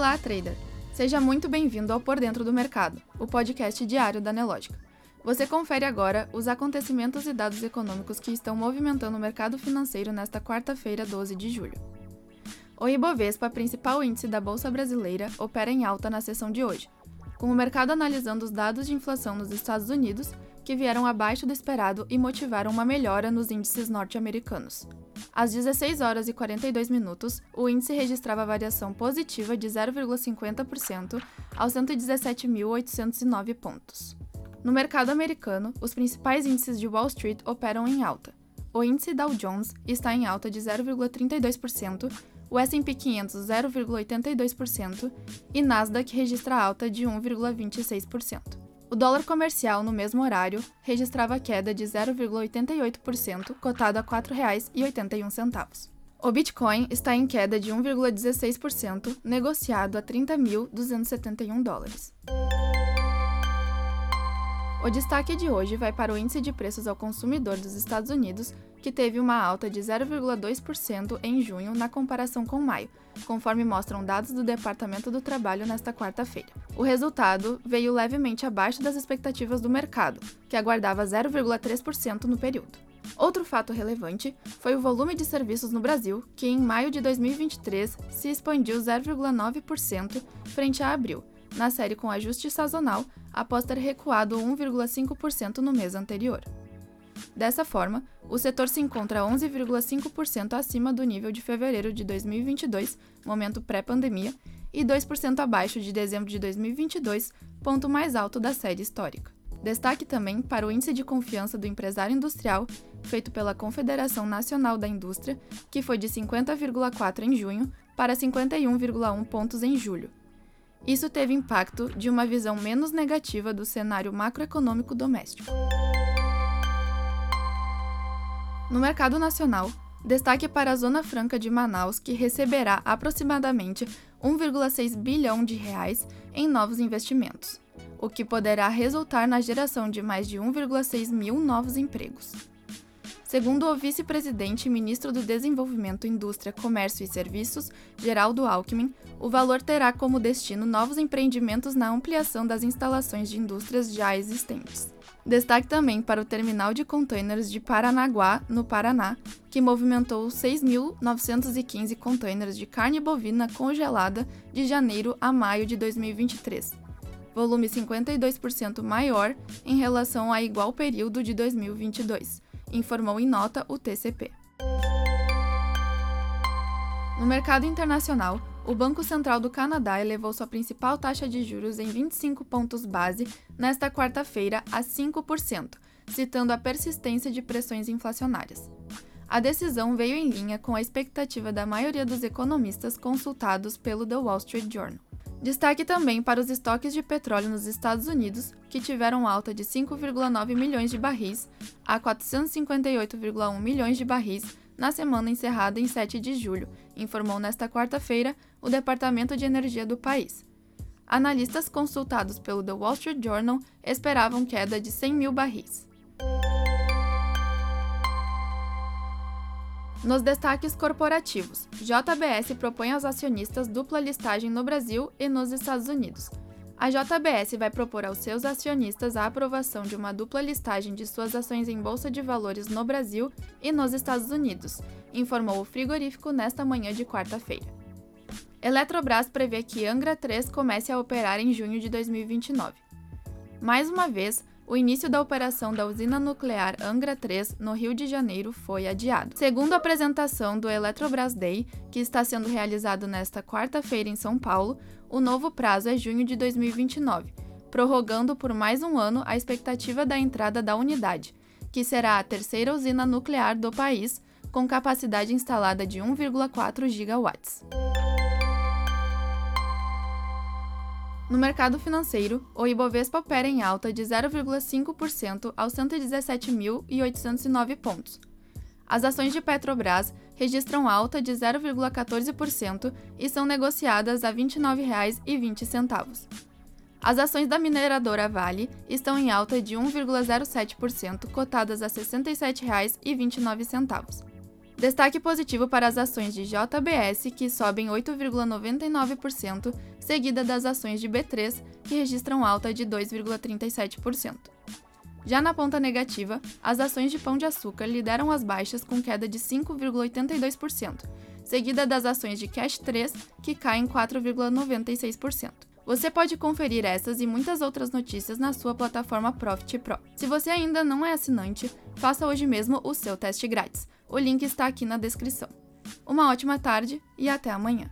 Olá, trader! Seja muito bem-vindo ao Por Dentro do Mercado, o podcast diário da Nelógica. Você confere agora os acontecimentos e dados econômicos que estão movimentando o mercado financeiro nesta quarta-feira, 12 de julho. O Ibovespa, principal índice da Bolsa Brasileira, opera em alta na sessão de hoje, com o mercado analisando os dados de inflação nos Estados Unidos, que vieram abaixo do esperado e motivaram uma melhora nos índices norte-americanos. Às 16 horas e 42 minutos, o índice registrava variação positiva de 0,50% aos 117.809 pontos. No mercado americano, os principais índices de Wall Street operam em alta. O índice Dow Jones está em alta de 0,32%, o S&P 500 0,82% e Nasdaq registra alta de 1,26%. O dólar comercial no mesmo horário registrava queda de 0,88%, cotado a R$ 4,81. O Bitcoin está em queda de 1,16%, negociado a 30.271 dólares. O destaque de hoje vai para o índice de preços ao consumidor dos Estados Unidos, que teve uma alta de 0,2% em junho na comparação com maio, conforme mostram dados do Departamento do Trabalho nesta quarta-feira. O resultado veio levemente abaixo das expectativas do mercado, que aguardava 0,3% no período. Outro fato relevante foi o volume de serviços no Brasil, que em maio de 2023 se expandiu 0,9% frente a abril, na série com ajuste sazonal após ter recuado 1,5% no mês anterior. Dessa forma, o setor se encontra 11,5% acima do nível de fevereiro de 2022, momento pré-pandemia, e 2% abaixo de dezembro de 2022, ponto mais alto da série histórica. Destaque também para o Índice de Confiança do Empresário Industrial, feito pela Confederação Nacional da Indústria, que foi de 50,4 em junho para 51,1 pontos em julho, isso teve impacto de uma visão menos negativa do cenário macroeconômico doméstico. No mercado nacional, destaque para a Zona Franca de Manaus, que receberá aproximadamente 1,6 bilhão de reais em novos investimentos, o que poderá resultar na geração de mais de 1,6 mil novos empregos. Segundo o vice-presidente e ministro do Desenvolvimento, Indústria, Comércio e Serviços, Geraldo Alckmin, o valor terá como destino novos empreendimentos na ampliação das instalações de indústrias já existentes. Destaque também para o terminal de containers de Paranaguá, no Paraná, que movimentou 6.915 containers de carne bovina congelada de janeiro a maio de 2023, volume 52% maior em relação a igual período de 2022 informou em nota o TCP. No mercado internacional, o Banco Central do Canadá elevou sua principal taxa de juros em 25 pontos base nesta quarta-feira a 5%, citando a persistência de pressões inflacionárias. A decisão veio em linha com a expectativa da maioria dos economistas consultados pelo The Wall Street Journal. Destaque também para os estoques de petróleo nos Estados Unidos, que tiveram alta de 5,9 milhões de barris a 458,1 milhões de barris na semana encerrada em 7 de julho, informou nesta quarta-feira o Departamento de Energia do país. Analistas consultados pelo The Wall Street Journal esperavam queda de 100 mil barris. Nos destaques corporativos, JBS propõe aos acionistas dupla listagem no Brasil e nos Estados Unidos. A JBS vai propor aos seus acionistas a aprovação de uma dupla listagem de suas ações em bolsa de valores no Brasil e nos Estados Unidos, informou o frigorífico nesta manhã de quarta-feira. Eletrobras prevê que Angra 3 comece a operar em junho de 2029. Mais uma vez, o início da operação da usina nuclear Angra 3, no Rio de Janeiro, foi adiado. Segundo a apresentação do Eletrobras Day, que está sendo realizado nesta quarta-feira em São Paulo, o novo prazo é junho de 2029, prorrogando por mais um ano a expectativa da entrada da unidade, que será a terceira usina nuclear do país, com capacidade instalada de 1,4 gigawatts. No mercado financeiro, o Ibovespa opera em alta de 0,5% aos 117.809 pontos. As ações de Petrobras registram alta de 0,14% e são negociadas a R$ 29,20. As ações da mineradora Vale estão em alta de 1,07%, cotadas a R$ 67,29. Destaque positivo para as ações de JBS, que sobem 8,99%, seguida das ações de B3, que registram alta de 2,37%. Já na ponta negativa, as ações de Pão de Açúcar lideram as baixas com queda de 5,82%, seguida das ações de Cash 3, que caem 4,96%. Você pode conferir essas e muitas outras notícias na sua plataforma Profit Pro. Se você ainda não é assinante, faça hoje mesmo o seu teste grátis. O link está aqui na descrição. Uma ótima tarde e até amanhã!